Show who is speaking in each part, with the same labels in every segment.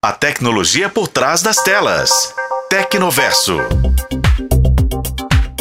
Speaker 1: A tecnologia por trás das telas. Tecnoverso.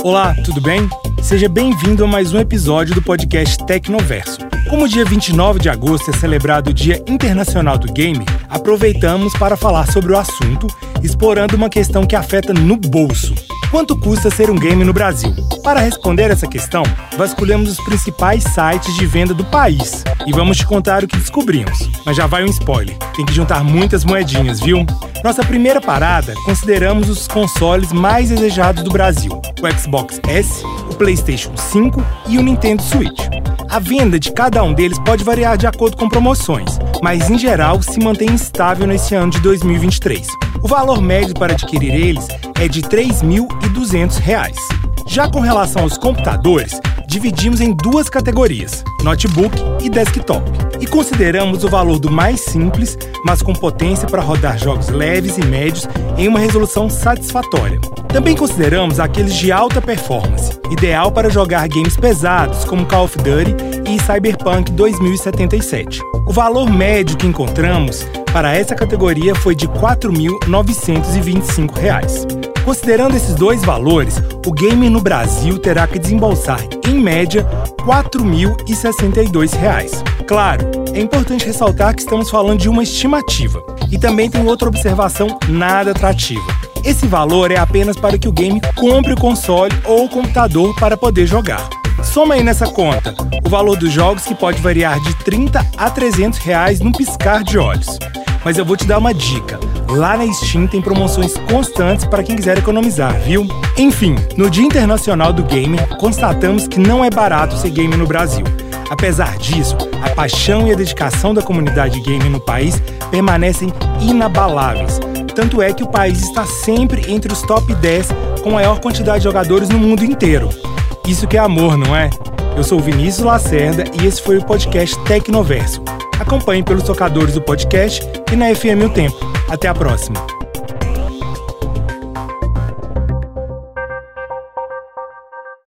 Speaker 2: Olá, tudo bem? Seja bem-vindo a mais um episódio do podcast Tecnoverso. Como o dia 29 de agosto é celebrado o Dia Internacional do Game, aproveitamos para falar sobre o assunto, explorando uma questão que afeta no bolso. Quanto custa ser um game no Brasil? Para responder essa questão, vasculhamos os principais sites de venda do país e vamos te contar o que descobrimos. Mas já vai um spoiler: tem que juntar muitas moedinhas, viu? Nossa primeira parada, consideramos os consoles mais desejados do Brasil: o Xbox S, o PlayStation 5 e o Nintendo Switch. A venda de cada um deles pode variar de acordo com promoções, mas em geral se mantém estável nesse ano de 2023. O valor médio para adquirir eles é de R$ 3.200. Já com relação aos computadores, dividimos em duas categorias, notebook e desktop, e consideramos o valor do mais simples, mas com potência para rodar jogos leves e médios em uma resolução satisfatória. Também consideramos aqueles de alta performance, ideal para jogar games pesados como Call of Duty e Cyberpunk 2077. O valor médio que encontramos para essa categoria foi de R$ 4.925. Considerando esses dois valores, o game no Brasil terá que desembolsar, em média, R$ 4.062. Claro, é importante ressaltar que estamos falando de uma estimativa. E também tem outra observação nada atrativa. Esse valor é apenas para que o game compre o console ou o computador para poder jogar. Soma aí nessa conta o valor dos jogos que pode variar de 30 a 300 reais num piscar de olhos. Mas eu vou te dar uma dica. Lá na Steam tem promoções constantes para quem quiser economizar, viu? Enfim, no Dia Internacional do Game, constatamos que não é barato ser gamer no Brasil. Apesar disso, a paixão e a dedicação da comunidade gamer no país permanecem inabaláveis. Tanto é que o país está sempre entre os top 10 com maior quantidade de jogadores no mundo inteiro. Isso que é amor, não é? Eu sou Vinícius Lacerda e esse foi o podcast Tecnoverso. Acompanhe pelos tocadores do podcast e na FM O Tempo. Até a próxima.